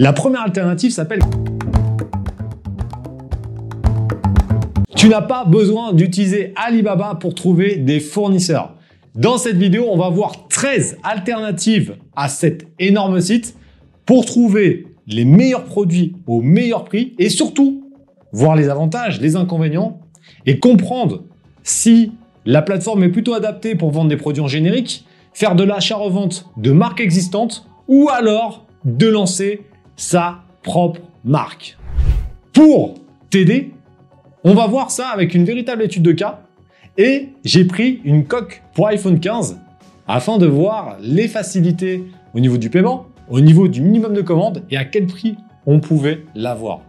La première alternative s'appelle Tu n'as pas besoin d'utiliser Alibaba pour trouver des fournisseurs. Dans cette vidéo, on va voir 13 alternatives à cet énorme site pour trouver les meilleurs produits au meilleur prix et surtout voir les avantages, les inconvénients et comprendre si la plateforme est plutôt adaptée pour vendre des produits en générique, faire de l'achat-revente de marques existantes ou alors de lancer sa propre marque. Pour t'aider, on va voir ça avec une véritable étude de cas et j'ai pris une coque pour iPhone 15 afin de voir les facilités au niveau du paiement, au niveau du minimum de commande et à quel prix on pouvait l'avoir.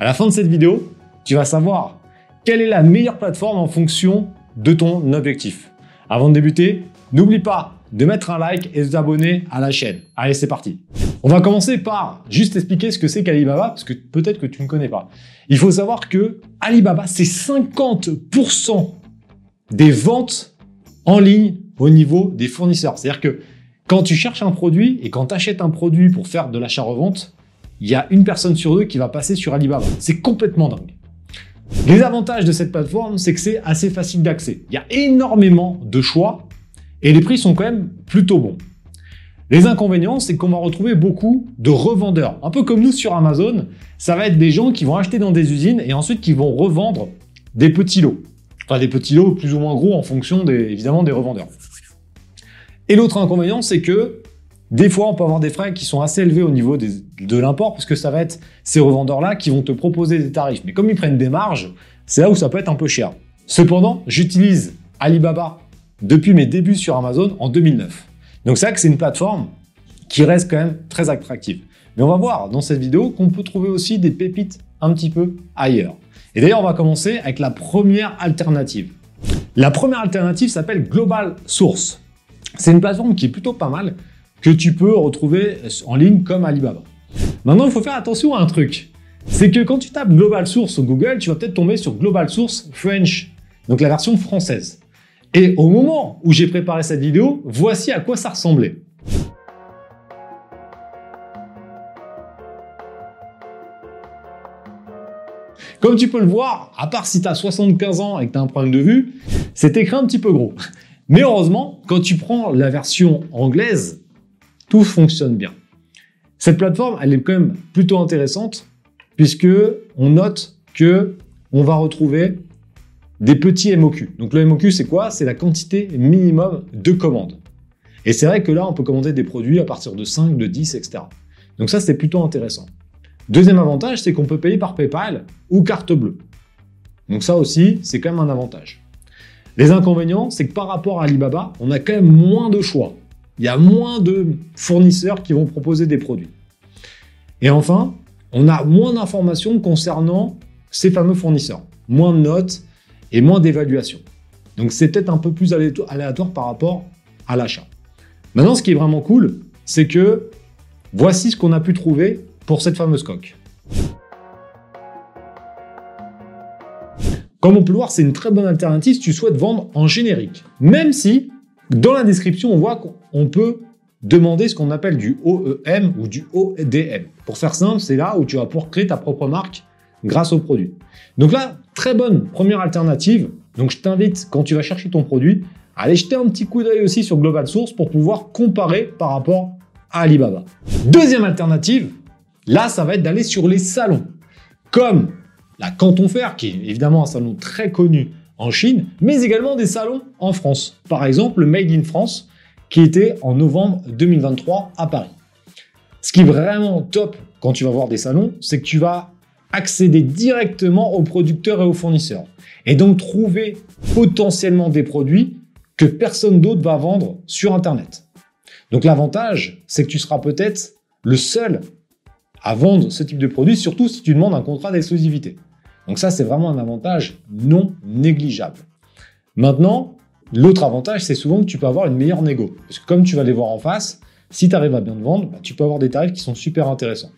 À la fin de cette vidéo, tu vas savoir quelle est la meilleure plateforme en fonction de ton objectif. Avant de débuter, n'oublie pas de mettre un like et de t'abonner à la chaîne. Allez, c'est parti. On va commencer par juste expliquer ce que c'est qu'Alibaba, parce que peut-être que tu ne connais pas. Il faut savoir que Alibaba, c'est 50% des ventes en ligne au niveau des fournisseurs. C'est-à-dire que quand tu cherches un produit et quand tu achètes un produit pour faire de l'achat-revente, il y a une personne sur deux qui va passer sur Alibaba. C'est complètement dingue. Les avantages de cette plateforme, c'est que c'est assez facile d'accès. Il y a énormément de choix et les prix sont quand même plutôt bons. Les inconvénients, c'est qu'on va retrouver beaucoup de revendeurs. Un peu comme nous sur Amazon, ça va être des gens qui vont acheter dans des usines et ensuite qui vont revendre des petits lots. Enfin, des petits lots plus ou moins gros en fonction évidemment des revendeurs. Et l'autre inconvénient, c'est que des fois, on peut avoir des frais qui sont assez élevés au niveau de l'import, parce que ça va être ces revendeurs-là qui vont te proposer des tarifs. Mais comme ils prennent des marges, c'est là où ça peut être un peu cher. Cependant, j'utilise Alibaba depuis mes débuts sur Amazon en 2009. Donc c'est vrai que c'est une plateforme qui reste quand même très attractive. Mais on va voir dans cette vidéo qu'on peut trouver aussi des pépites un petit peu ailleurs. Et d'ailleurs, on va commencer avec la première alternative. La première alternative s'appelle Global Source. C'est une plateforme qui est plutôt pas mal, que tu peux retrouver en ligne comme Alibaba. Maintenant, il faut faire attention à un truc. C'est que quand tu tapes Global Source sur Google, tu vas peut-être tomber sur Global Source French, donc la version française. Et au moment où j'ai préparé cette vidéo, voici à quoi ça ressemblait. Comme tu peux le voir, à part si tu as 75 ans et que tu as un problème de vue, c'est écrit un petit peu gros. Mais heureusement, quand tu prends la version anglaise, tout fonctionne bien. Cette plateforme, elle est quand même plutôt intéressante puisque on note que on va retrouver des petits MOQ. Donc le MOQ, c'est quoi? C'est la quantité minimum de commandes. Et c'est vrai que là, on peut commander des produits à partir de 5, de 10, etc. Donc ça, c'est plutôt intéressant. Deuxième avantage, c'est qu'on peut payer par PayPal ou carte bleue. Donc ça aussi, c'est quand même un avantage. Les inconvénients, c'est que par rapport à Alibaba, on a quand même moins de choix il y a moins de fournisseurs qui vont proposer des produits. Et enfin, on a moins d'informations concernant ces fameux fournisseurs, moins de notes et moins d'évaluation. Donc c'est peut-être un peu plus aléatoire par rapport à l'achat. Maintenant, ce qui est vraiment cool, c'est que voici ce qu'on a pu trouver pour cette fameuse coque. Comme on peut le voir, c'est une très bonne alternative si tu souhaites vendre en générique. Même si dans la description, on voit qu'on peut demander ce qu'on appelle du OEM ou du ODM. Pour faire simple, c'est là où tu vas pouvoir créer ta propre marque grâce au produit. Donc là, très bonne première alternative. Donc je t'invite, quand tu vas chercher ton produit, à aller jeter un petit coup d'œil aussi sur Global Source pour pouvoir comparer par rapport à Alibaba. Deuxième alternative, là, ça va être d'aller sur les salons. Comme la Canton Fer, qui est évidemment un salon très connu en Chine, mais également des salons en France. Par exemple, le Made in France, qui était en novembre 2023 à Paris. Ce qui est vraiment top quand tu vas voir des salons, c'est que tu vas accéder directement aux producteurs et aux fournisseurs. Et donc trouver potentiellement des produits que personne d'autre va vendre sur Internet. Donc l'avantage, c'est que tu seras peut-être le seul à vendre ce type de produit, surtout si tu demandes un contrat d'exclusivité. Donc ça, c'est vraiment un avantage non négligeable. Maintenant, l'autre avantage, c'est souvent que tu peux avoir une meilleure négo. Parce que comme tu vas les voir en face, si tu arrives à bien te vendre, bah, tu peux avoir des tarifs qui sont super intéressants.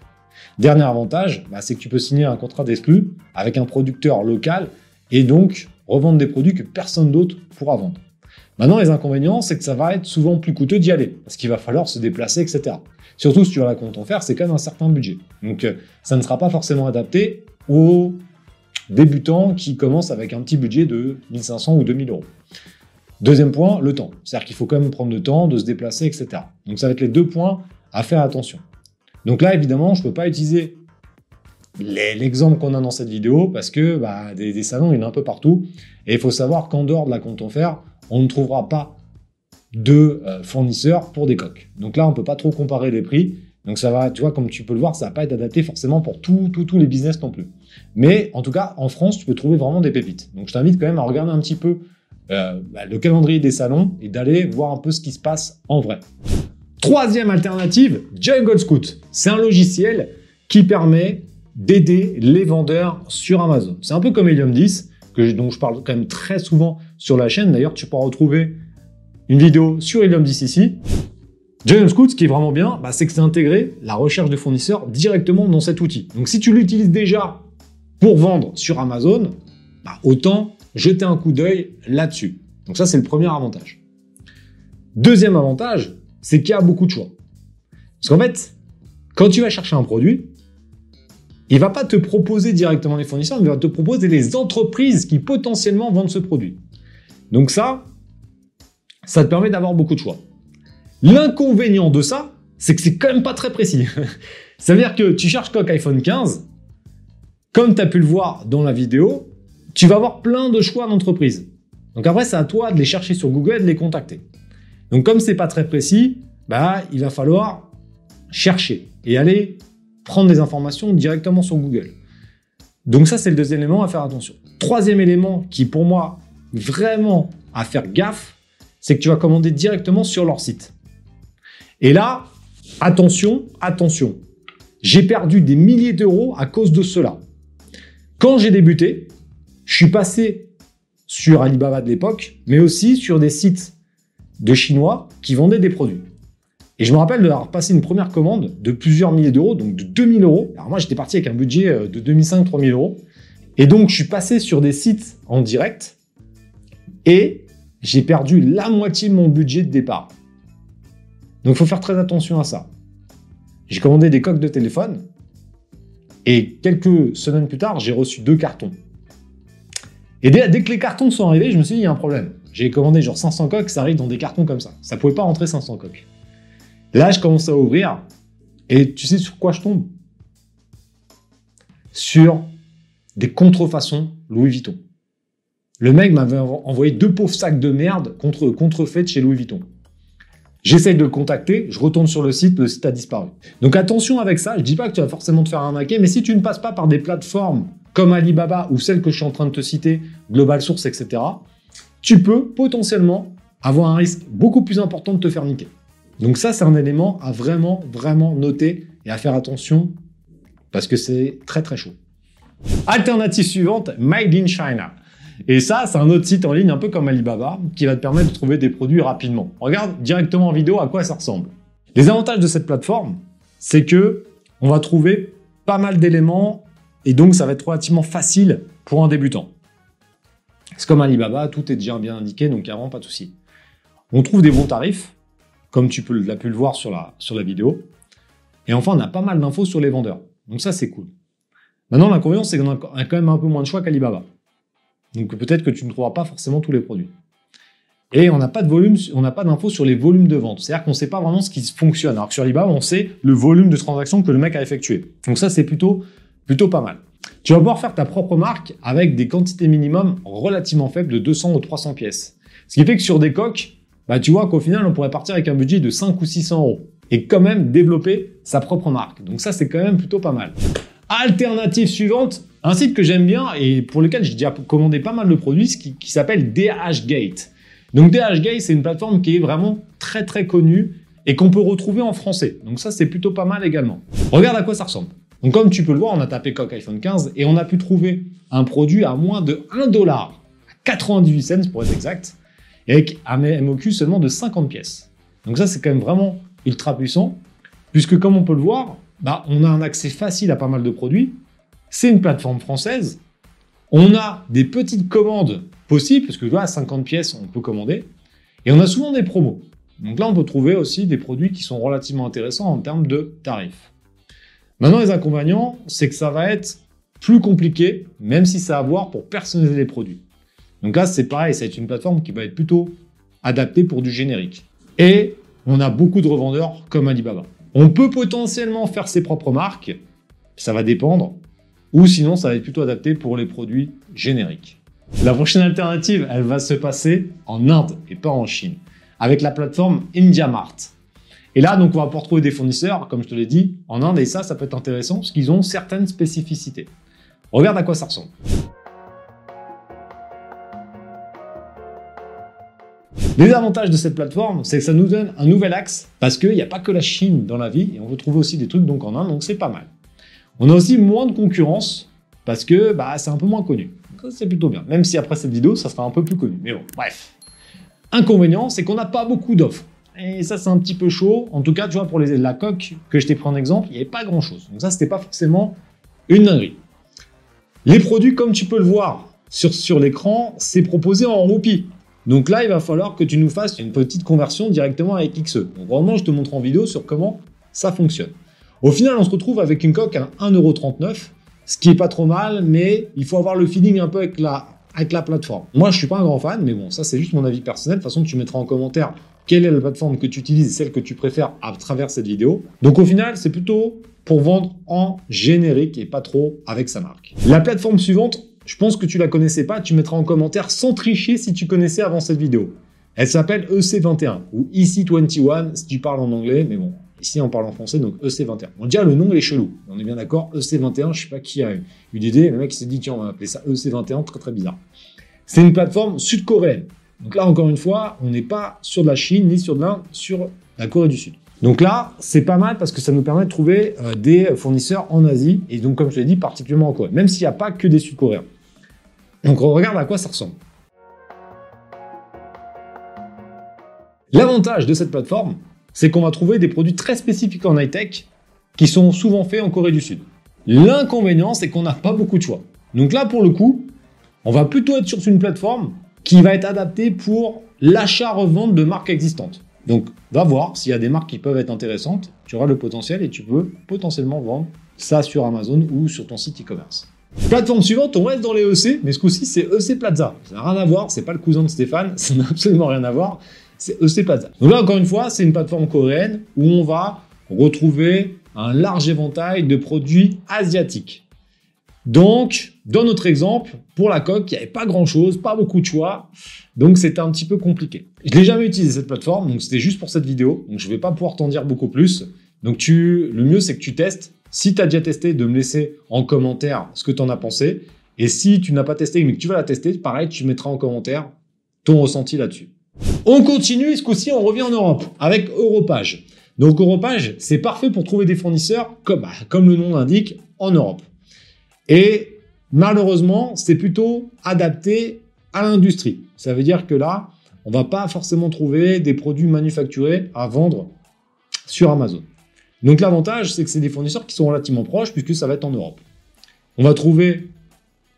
Dernier avantage, bah, c'est que tu peux signer un contrat d'exclus avec un producteur local et donc revendre des produits que personne d'autre pourra vendre. Maintenant, les inconvénients, c'est que ça va être souvent plus coûteux d'y aller, parce qu'il va falloir se déplacer, etc. Surtout si tu as la compte en faire, c'est quand même un certain budget. Donc, euh, ça ne sera pas forcément adapté aux débutants qui commencent avec un petit budget de 1500 ou 2000 euros. Deuxième point, le temps. C'est-à-dire qu'il faut quand même prendre le temps de se déplacer, etc. Donc, ça va être les deux points à faire attention. Donc là, évidemment, je ne peux pas utiliser l'exemple qu'on a dans cette vidéo parce que bah, des, salons, il y en a un peu partout. Et il faut savoir qu'en dehors de la compte en fer, on ne trouvera pas de euh, fournisseurs pour des coques. Donc là, on ne peut pas trop comparer les prix. Donc ça va, tu vois, comme tu peux le voir, ça va pas être adapté forcément pour tous les business non plus. Mais en tout cas, en France, tu peux trouver vraiment des pépites. Donc je t'invite quand même à regarder un petit peu euh, bah, le calendrier des salons et d'aller voir un peu ce qui se passe en vrai. Troisième alternative, Jungle Scout. C'est un logiciel qui permet d'aider les vendeurs sur Amazon. C'est un peu comme Helium 10, que, dont je parle quand même très souvent sur la chaîne. D'ailleurs, tu pourras retrouver une vidéo sur Helium 10 ici. Jungle Scout, ce qui est vraiment bien, bah, c'est que c'est intégré la recherche de fournisseurs directement dans cet outil. Donc si tu l'utilises déjà pour vendre sur Amazon, bah, autant jeter un coup d'œil là-dessus. Donc ça, c'est le premier avantage. Deuxième avantage, c'est qu'il y a beaucoup de choix. Parce qu'en fait, quand tu vas chercher un produit, il va pas te proposer directement les fournisseurs, mais il va te proposer les entreprises qui potentiellement vendent ce produit. Donc ça, ça te permet d'avoir beaucoup de choix. L'inconvénient de ça, c'est que c'est quand même pas très précis. ça veut dire que tu cherches coq iPhone 15, comme tu as pu le voir dans la vidéo, tu vas avoir plein de choix d'entreprises. Donc après, c'est à toi de les chercher sur Google et de les contacter. Donc comme c'est pas très précis, bah, il va falloir chercher et aller prendre des informations directement sur Google. Donc ça, c'est le deuxième élément à faire attention. Troisième élément qui, pour moi, vraiment à faire gaffe, c'est que tu vas commander directement sur leur site. Et là, attention, attention. J'ai perdu des milliers d'euros à cause de cela. Quand j'ai débuté, je suis passé sur Alibaba de l'époque, mais aussi sur des sites de Chinois qui vendaient des produits. Et je me rappelle d'avoir passé une première commande de plusieurs milliers d'euros, donc de 2000 euros. Alors moi, j'étais parti avec un budget euh, de 2005-3000 euros. Et donc, je suis passé sur des sites en direct et j'ai perdu la moitié de mon budget de départ. Donc, il faut faire très attention à ça. J'ai commandé des coques de téléphone et quelques semaines plus tard, j'ai reçu deux cartons. Et dès, dès, que les cartons sont arrivés, je me suis dit, il y a un problème. J'ai commandé genre 500 coques, ça arrive dans des cartons comme ça. Ça pouvait pas rentrer 500 coques. Là, je commence à ouvrir et tu sais sur quoi je tombe? Sur des contrefaçons Louis Vuitton. Le mec m'avait envoyé deux pauvres sacs de merde contre, contrefaits chez Louis Vuitton. J'essaye de le contacter, je retourne sur le site, le site a disparu. Donc attention avec ça, je dis pas que tu vas forcément te faire arnaquer, mais si tu ne passes pas par des plateformes comme Alibaba ou celles que je suis en train de te citer, Global Source, etc., tu peux potentiellement avoir un risque beaucoup plus important de te faire niquer. Donc ça, c'est un élément à vraiment, vraiment noter et à faire attention parce que c'est très, très chaud. Alternative suivante, Made in China. Et ça, c'est un autre site en ligne un peu comme Alibaba qui va te permettre de trouver des produits rapidement. Regarde directement en vidéo à quoi ça ressemble. Les avantages de cette plateforme, c'est que on va trouver pas mal d'éléments et donc ça va être relativement facile pour un débutant. C'est comme Alibaba, tout est déjà bien indiqué, donc il n'y a vraiment pas de souci. On trouve des bons tarifs, comme tu l'as pu le voir sur la, sur la vidéo. Et enfin, on a pas mal d'infos sur les vendeurs. Donc ça, c'est cool. Maintenant, l'inconvénient, c'est qu'on a quand même un peu moins de choix qu'Alibaba. Donc peut-être que tu ne trouveras pas forcément tous les produits. Et on n'a pas de volume, on n'a pas d'infos sur les volumes de vente. C'est-à-dire qu'on ne sait pas vraiment ce qui fonctionne. Alors que sur Alibaba, on sait le volume de transactions que le mec a effectué. Donc ça, c'est plutôt, plutôt pas mal. Tu vas pouvoir faire ta propre marque avec des quantités minimum relativement faibles de 200 ou 300 pièces. Ce qui fait que sur des coques, bah, tu vois qu'au final, on pourrait partir avec un budget de 5 ou 600 euros et quand même développer sa propre marque. Donc ça, c'est quand même plutôt pas mal. Alternative suivante, un site que j'aime bien et pour lequel j'ai déjà commandé pas mal de produits, qui, qui s'appelle DHgate. Donc DHgate, c'est une plateforme qui est vraiment très très connue et qu'on peut retrouver en français. Donc ça, c'est plutôt pas mal également. Regarde à quoi ça ressemble. Donc comme tu peux le voir, on a tapé coq iPhone 15 et on a pu trouver un produit à moins de 1 dollar, 98 cents pour être exact, et avec un MOQ seulement de 50 pièces. Donc ça, c'est quand même vraiment ultra puissant, puisque comme on peut le voir, bah, on a un accès facile à pas mal de produits. C'est une plateforme française. On a des petites commandes possibles, parce que là, 50 pièces, on peut commander. Et on a souvent des promos. Donc là, on peut trouver aussi des produits qui sont relativement intéressants en termes de tarifs. Maintenant, les inconvénients, c'est que ça va être plus compliqué, même si ça a à voir pour personnaliser les produits. Donc là, c'est pareil, c'est une plateforme qui va être plutôt adaptée pour du générique. Et on a beaucoup de revendeurs comme Alibaba. On peut potentiellement faire ses propres marques, ça va dépendre, ou sinon ça va être plutôt adapté pour les produits génériques. La prochaine alternative, elle va se passer en Inde et pas en Chine, avec la plateforme IndiaMart. Et là, donc, on va pouvoir trouver des fournisseurs, comme je te l'ai dit, en Inde, et ça, ça peut être intéressant parce qu'ils ont certaines spécificités. Regarde à quoi ça ressemble. Les avantages de cette plateforme, c'est que ça nous donne un nouvel axe parce qu'il n'y a pas que la Chine dans la vie et on veut trouver aussi des trucs donc en Inde, donc c'est pas mal. On a aussi moins de concurrence parce que bah, c'est un peu moins connu. C'est plutôt bien. Même si après cette vidéo, ça sera un peu plus connu. Mais bon, bref. Inconvénient, c'est qu'on n'a pas beaucoup d'offres. Et ça, c'est un petit peu chaud. En tout cas, tu vois, pour les, la coque que je t'ai pris en exemple, il n'y avait pas grand chose. Donc ça, c'était pas forcément une dinguerie. Les produits, comme tu peux le voir sur, l'écran, c'est proposé en roupies. Donc là, il va falloir que tu nous fasses une petite conversion directement avec XE. Donc vraiment, je te montre en vidéo sur comment ça fonctionne. Au final, on se retrouve avec une coque à 1,39€, ce qui est pas trop mal, mais il faut avoir le feeling un peu avec la, avec la plateforme. Moi, je suis pas un grand fan, mais bon, ça c'est juste mon avis personnel. De toute façon, tu mettras en commentaire quelle est la plateforme que tu utilises celle que tu préfères à travers cette vidéo. Donc au final, c'est plutôt pour vendre en générique et pas trop avec sa marque. La plateforme suivante, je pense que tu la connaissais pas, tu mettras en commentaire sans tricher si tu connaissais avant cette vidéo. Elle s'appelle EC21 ou EC21 si tu parles en anglais, mais bon, ici on parle en français, donc EC21. On dirait le nom est chelou, on est bien d'accord, EC21, je sais pas qui a eu une idée, le mec s'est dit tiens on va appeler ça EC21, très très bizarre. C'est une plateforme sud-coréenne. Donc là encore une fois, on n'est pas sur de la Chine ni sur de l'Inde, sur la Corée du Sud. Donc là, c'est pas mal parce que ça nous permet de trouver euh, des fournisseurs en Asie et donc comme je l'ai dit, particulièrement en Corée, même s'il n'y a pas que des Sud-Coréens. Donc on regarde à quoi ça ressemble. L'avantage de cette plateforme, c'est qu'on va trouver des produits très spécifiques en high-tech qui sont souvent faits en Corée du Sud. L'inconvénient, c'est qu'on n'a pas beaucoup de choix. Donc là, pour le coup, on va plutôt être sur une plateforme qui va être adaptée pour l'achat-revente de marques existantes. Donc, va voir s'il y a des marques qui peuvent être intéressantes, tu auras le potentiel et tu peux potentiellement vendre ça sur Amazon ou sur ton site e-commerce. Plateforme suivante, on reste dans les EC, mais ce coup-ci, c'est EC Plaza. Ça n'a rien à voir, c'est pas le cousin de Stéphane, ça n'a absolument rien à voir, c'est EC Plaza. Donc là, encore une fois, c'est une plateforme coréenne où on va retrouver un large éventail de produits asiatiques. Donc, dans notre exemple, pour la coque, il n'y avait pas grand-chose, pas beaucoup de choix, donc c'était un petit peu compliqué. Je l'ai jamais utilisé cette plateforme, donc c'était juste pour cette vidéo, donc je ne vais pas pouvoir t'en dire beaucoup plus. Donc le mieux c'est que tu testes, si tu as déjà testé, de me laisser en commentaire ce que tu en as pensé. Et si tu n'as pas testé mais que tu vas la tester, pareil, tu mettras en commentaire ton ressenti là-dessus. On continue, ce coup-ci, on revient en Europe avec Europage. Donc Europage, c'est parfait pour trouver des fournisseurs, comme, bah, comme le nom l'indique, en Europe. Et malheureusement, c'est plutôt adapté à l'industrie. Ça veut dire que là, on va pas forcément trouver des produits manufacturés à vendre sur Amazon. Donc l'avantage, c'est que c'est des fournisseurs qui sont relativement proches puisque ça va être en Europe. On va trouver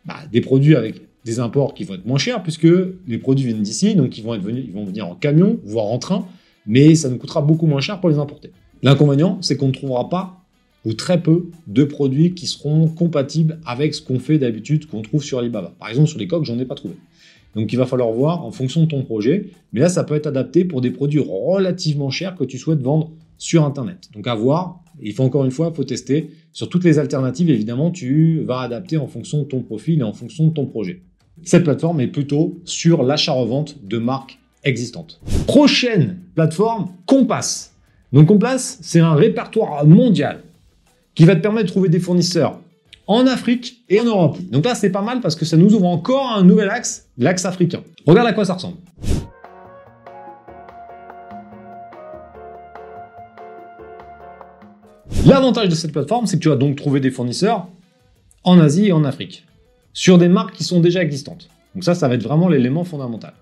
bah, des produits avec des imports qui vont être moins chers puisque les produits viennent d'ici, donc ils vont, être venus, ils vont venir en camion, voire en train, mais ça nous coûtera beaucoup moins cher pour les importer. L'inconvénient, c'est qu'on ne trouvera pas ou très peu de produits qui seront compatibles avec ce qu'on fait d'habitude, qu'on trouve sur Alibaba. Par exemple, sur les coques, j'en ai pas trouvé. Donc il va falloir voir en fonction de ton projet, mais là ça peut être adapté pour des produits relativement chers que tu souhaites vendre sur Internet. Donc à voir, il faut encore une fois, il faut tester. Sur toutes les alternatives, évidemment, tu vas adapter en fonction de ton profil et en fonction de ton projet. Cette plateforme est plutôt sur l'achat-revente de marques existantes. Prochaine plateforme, Compass. Donc Compass, c'est un répertoire mondial qui va te permettre de trouver des fournisseurs en Afrique et en Europe. Donc là, c'est pas mal parce que ça nous ouvre encore un nouvel axe, l'axe africain. Regarde à quoi ça ressemble. L'avantage de cette plateforme, c'est que tu vas donc trouver des fournisseurs en Asie et en Afrique, sur des marques qui sont déjà existantes. Donc ça, ça va être vraiment l'élément fondamental.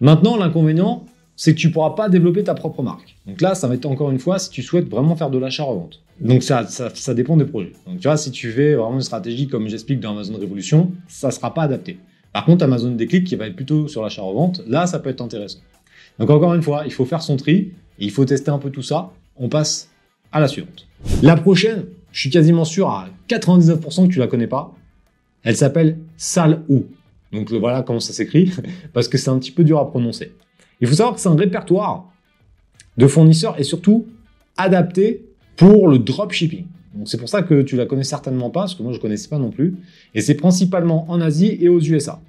Maintenant, l'inconvénient, c'est que tu pourras pas développer ta propre marque. Donc là, ça va être encore une fois si tu souhaites vraiment faire de l'achat-revente. Donc ça, ça, dépend des projets. Donc tu vois, si tu fais vraiment une stratégie comme j'explique dans Amazon Révolution, ça ne sera pas adapté. Par contre, Amazon Déclic, qui va être plutôt sur l'achat-revente, là, ça peut être intéressant. Donc encore une fois, il faut faire son tri, et il faut tester un peu tout ça. On passe à la suivante. La prochaine, je suis quasiment sûr à 99% que tu la connais pas. Elle s'appelle Salou. Donc voilà comment ça s'écrit, parce que c'est un petit peu dur à prononcer. Il faut savoir que c'est un répertoire de fournisseurs et surtout adapté pour le dropshipping. C'est pour ça que tu la connais certainement pas, parce que moi je connaissais pas non plus. Et c'est principalement en Asie et aux USA.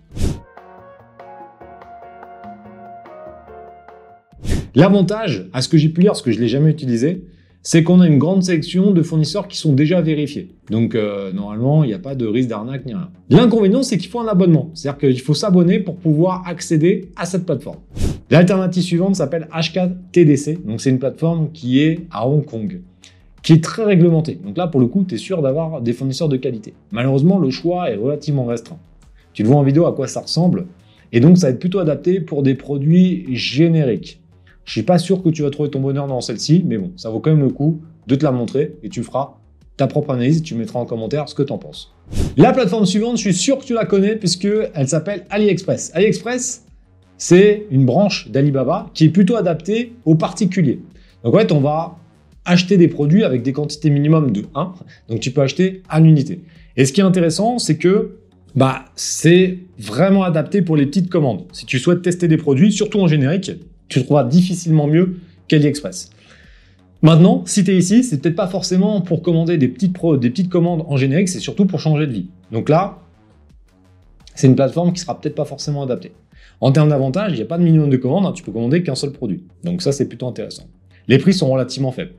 L'avantage, à ce que j'ai pu lire, parce que je l'ai jamais utilisé, c'est qu'on a une grande sélection de fournisseurs qui sont déjà vérifiés. Donc euh, normalement, il n'y a pas de risque d'arnaque ni rien. L'inconvénient, c'est qu'il faut un abonnement. C'est-à-dire qu'il faut s'abonner pour pouvoir accéder à cette plateforme. L'alternative suivante s'appelle HKTDC. Donc c'est une plateforme qui est à Hong Kong, qui est très réglementée. Donc là, pour le coup, tu es sûr d'avoir des fournisseurs de qualité. Malheureusement, le choix est relativement restreint. Tu le vois en vidéo à quoi ça ressemble. Et donc, ça va être plutôt adapté pour des produits génériques. Je suis pas sûr que tu vas trouver ton bonheur dans celle-ci, mais bon, ça vaut quand même le coup de te la montrer et tu feras ta propre analyse et tu mettras en commentaire ce que tu en penses. La plateforme suivante, je suis sûr que tu la connais puisque elle s'appelle AliExpress. AliExpress, c'est une branche d'Alibaba qui est plutôt adaptée aux particuliers. Donc en fait, on va acheter des produits avec des quantités minimum de 1. Donc tu peux acheter à l'unité. Et ce qui est intéressant, c'est que bah, c'est vraiment adapté pour les petites commandes. Si tu souhaites tester des produits, surtout en générique, tu trouveras difficilement mieux qu'AliExpress. Maintenant, si tu es ici, c'est peut-être pas forcément pour commander des petites, des petites commandes en générique, c'est surtout pour changer de vie. Donc là, c'est une plateforme qui sera peut-être pas forcément adaptée. En termes d'avantages, il n'y a pas de minimum de commandes, hein, tu peux commander qu'un seul produit. Donc ça, c'est plutôt intéressant. Les prix sont relativement faibles.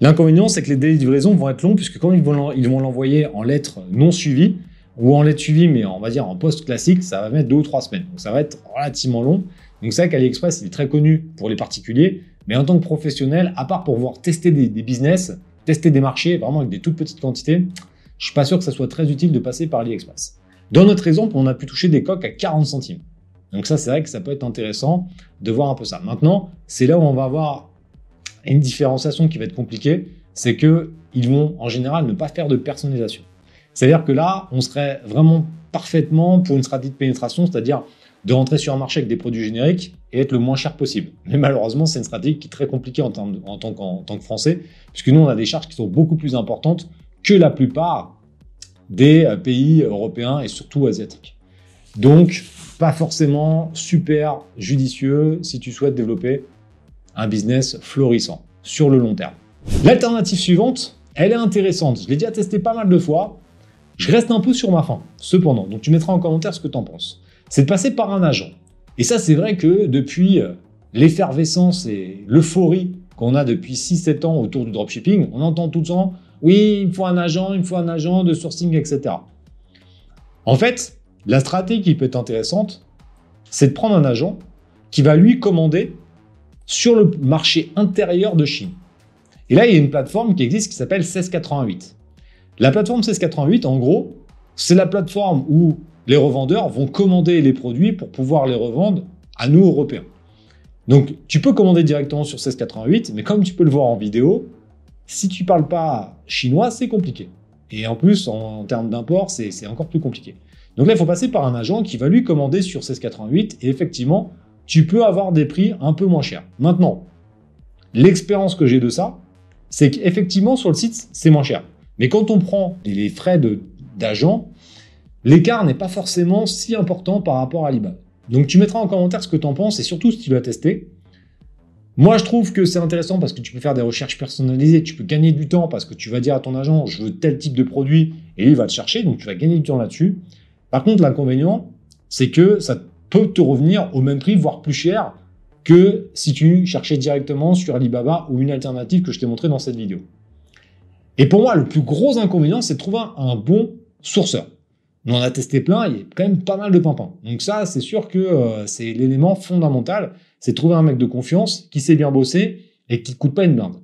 L'inconvénient, c'est que les délais de livraison vont être longs, puisque quand ils vont l'envoyer en lettres non suivies, ou en lettres suivies, mais on va dire en poste classique, ça va mettre deux ou trois semaines. Donc ça va être relativement long. Donc c'est vrai qu'AliExpress, il est très connu pour les particuliers, mais en tant que professionnel, à part pour pouvoir tester des, business, tester des marchés, vraiment avec des toutes petites quantités, je suis pas sûr que ça soit très utile de passer par AliExpress. Dans notre exemple, on a pu toucher des coques à 40 centimes. Donc ça, c'est vrai que ça peut être intéressant de voir un peu ça. Maintenant, c'est là où on va avoir une différenciation qui va être compliquée, c'est que ils vont en général ne pas faire de personnalisation. C'est-à-dire que là, on serait vraiment parfaitement pour une stratégie de pénétration, c'est-à-dire de rentrer sur un marché avec des produits génériques et être le moins cher possible. Mais malheureusement, c'est une stratégie qui est très compliquée en, tant, que Français, puisque nous, on a des charges qui sont beaucoup plus importantes que la plupart des euh, pays européens et surtout asiatiques. Donc, pas forcément super judicieux si tu souhaites développer un business florissant sur le long terme. L'alternative suivante, elle est intéressante. Je l'ai déjà testé pas mal de fois. Je reste un peu sur ma faim, cependant. Donc, tu mettras en commentaire ce que tu en penses c'est de passer par un agent. Et ça, c'est vrai que depuis euh, l'effervescence et l'euphorie qu'on a depuis 6-7 ans autour du dropshipping, on entend tout le temps, oui, il faut un agent, il me faut un agent de sourcing, etc. En fait, la stratégie qui peut être intéressante, c'est de prendre un agent qui va lui commander sur le marché intérieur de Chine. Et là, il y a une plateforme qui existe qui s'appelle 1688. La plateforme 1688, en gros, c'est la plateforme où les revendeurs vont commander les produits pour pouvoir les revendre à nous, Européens. Donc, tu peux commander directement sur 1688, mais comme tu peux le voir en vidéo, si tu parles pas chinois, c'est compliqué. Et en plus, en, termes d'import, c'est encore plus compliqué. Donc là, il faut passer par un agent qui va lui commander sur 1688, et effectivement, tu peux avoir des prix un peu moins chers. Maintenant, l'expérience que j'ai de ça, c'est qu'effectivement, sur le site, c'est moins cher. Mais quand on prend les frais d'agent, l'écart n'est pas forcément si important par rapport à Alibaba. Donc tu mettras en commentaire ce que tu en penses et surtout si tu l'as testé. Moi, je trouve que c'est intéressant parce que tu peux faire des recherches personnalisées, tu peux gagner du temps parce que tu vas dire à ton agent, je veux tel type de produit et il va te chercher, donc tu vas gagner du temps là-dessus. Par contre, l'inconvénient, c'est que ça peut te revenir au même prix, voire plus cher que si tu cherchais directement sur Alibaba ou une alternative que je t'ai montré dans cette vidéo. Et pour moi, le plus gros inconvénient, c'est de trouver un bon sourceur. On en a testé plein, il y a quand même pas mal de pimpins. Donc ça, c'est sûr que euh, c'est l'élément fondamental, c'est trouver un mec de confiance qui sait bien bosser et qui ne coûte pas une blinde.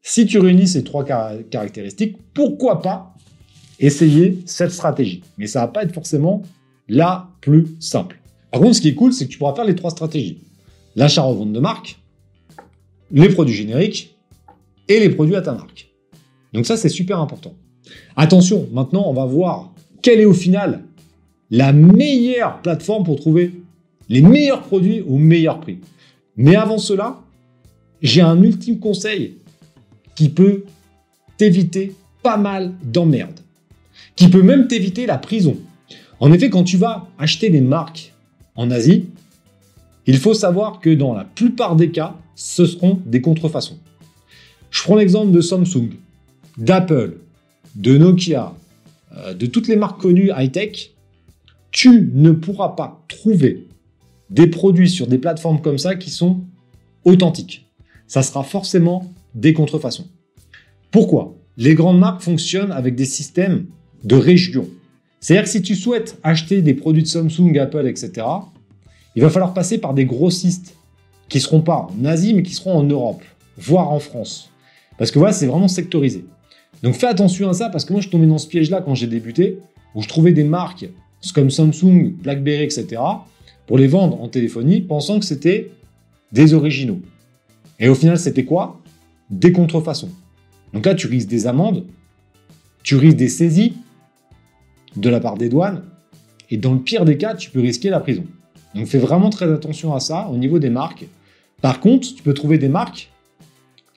Si tu réunis ces trois caractéristiques, pourquoi pas essayer cette stratégie Mais ça va pas être forcément la plus simple. Par contre, ce qui est cool, c'est que tu pourras faire les trois stratégies. L'achat-revente de marque, les produits génériques et les produits à ta marque. Donc ça, c'est super important. Attention, maintenant, on va voir quelle est au final la meilleure plateforme pour trouver les meilleurs produits au meilleur prix Mais avant cela, j'ai un ultime conseil qui peut t'éviter pas mal d'emmerdes, qui peut même t'éviter la prison. En effet, quand tu vas acheter des marques en Asie, il faut savoir que dans la plupart des cas, ce seront des contrefaçons. Je prends l'exemple de Samsung, d'Apple, de Nokia, euh, de toutes les marques connues high-tech. Tu ne pourras pas trouver des produits sur des plateformes comme ça qui sont authentiques. Ça sera forcément des contrefaçons. Pourquoi? Les grandes marques fonctionnent avec des systèmes de région. C'est-à-dire que si tu souhaites acheter des produits de Samsung, Apple, etc., il va falloir passer par des grossistes qui ne seront pas en Asie, mais qui seront en Europe, voire en France. Parce que voilà, c'est vraiment sectorisé. Donc fais attention à ça, parce que moi je tombais dans ce piège-là quand j'ai débuté, où je trouvais des marques comme Samsung, BlackBerry, etc., pour les vendre en téléphonie, pensant que c'était des originaux. Et au final, c'était quoi? Des contrefaçons. Donc là, tu risques des amendes, tu risques des saisies de la part des douanes, et dans le pire des cas, tu peux risquer la prison. Donc fais vraiment très attention à ça au niveau des marques. Par contre, tu peux trouver des marques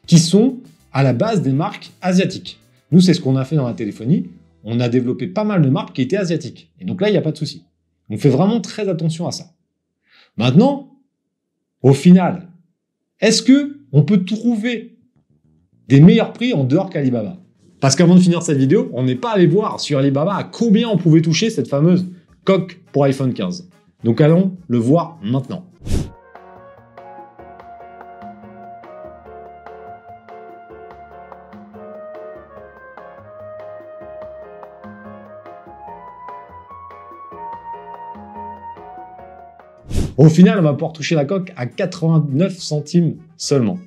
qui sont à la base des marques asiatiques. Nous, c'est ce qu'on a fait dans la téléphonie. On a développé pas mal de marques qui étaient asiatiques. Et donc là, il n'y a pas de souci. On fait vraiment très attention à ça. Maintenant, au final, est-ce que on peut trouver des meilleurs prix en dehors qu'Alibaba Parce qu'avant de finir cette vidéo, on n'est pas allé voir sur Alibaba à combien on pouvait toucher cette fameuse coque pour iPhone 15. Donc allons le voir maintenant. Au final, on va pouvoir toucher la coque à 89 centimes seulement.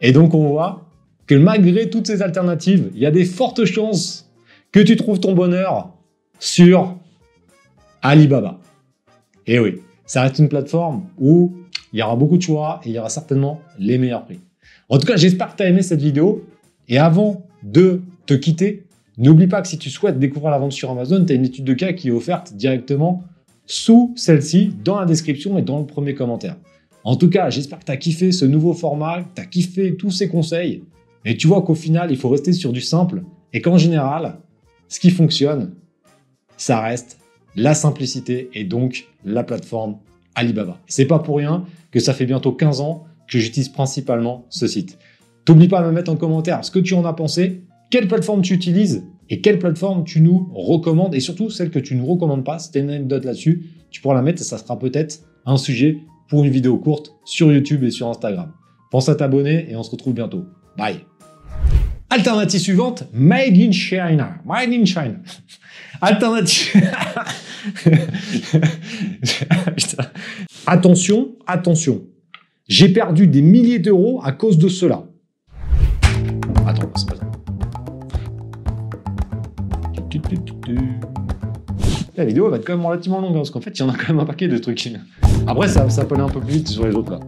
Et donc on voit que malgré toutes ces alternatives, il y a des fortes chances que tu trouves ton bonheur sur Alibaba. Et oui, ça reste une plateforme où il y aura beaucoup de choix et il y aura certainement les meilleurs prix. En tout cas, j'espère que tu as aimé cette vidéo. Et avant de te quitter, n'oublie pas que si tu souhaites découvrir la vente sur Amazon, tu as une étude de cas qui est offerte directement sous celle-ci, dans la description et dans le premier commentaire. En tout cas, j'espère que tu as kiffé ce nouveau format, que tu as kiffé tous ces conseils. Et tu vois qu'au final, il faut rester sur du simple et qu'en général, ce qui fonctionne, ça reste la simplicité et donc la plateforme Alibaba. C'est pas pour rien que ça fait bientôt 15 ans que j'utilise principalement ce site. T'oublie pas de me mettre en commentaire ce que tu en as pensé, quelle plateforme tu utilises et quelle plateforme tu nous recommandes et surtout celle que tu ne recommandes pas. Si tu une anecdote là-dessus, tu pourras la mettre et ça sera peut-être un sujet pour une vidéo courte sur YouTube et sur Instagram. Pense à t'abonner et on se retrouve bientôt. Bye. Alternative suivante, Made in China. Made in China. Alternative. attention, attention. J'ai perdu des milliers d'euros à cause de cela. Attends, c'est pas ça. La vidéo va être quand même relativement longue, hein, parce qu'en fait, il y en a quand même un paquet de trucs. Après, ça, ça peut aller un peu plus vite sur les autres là.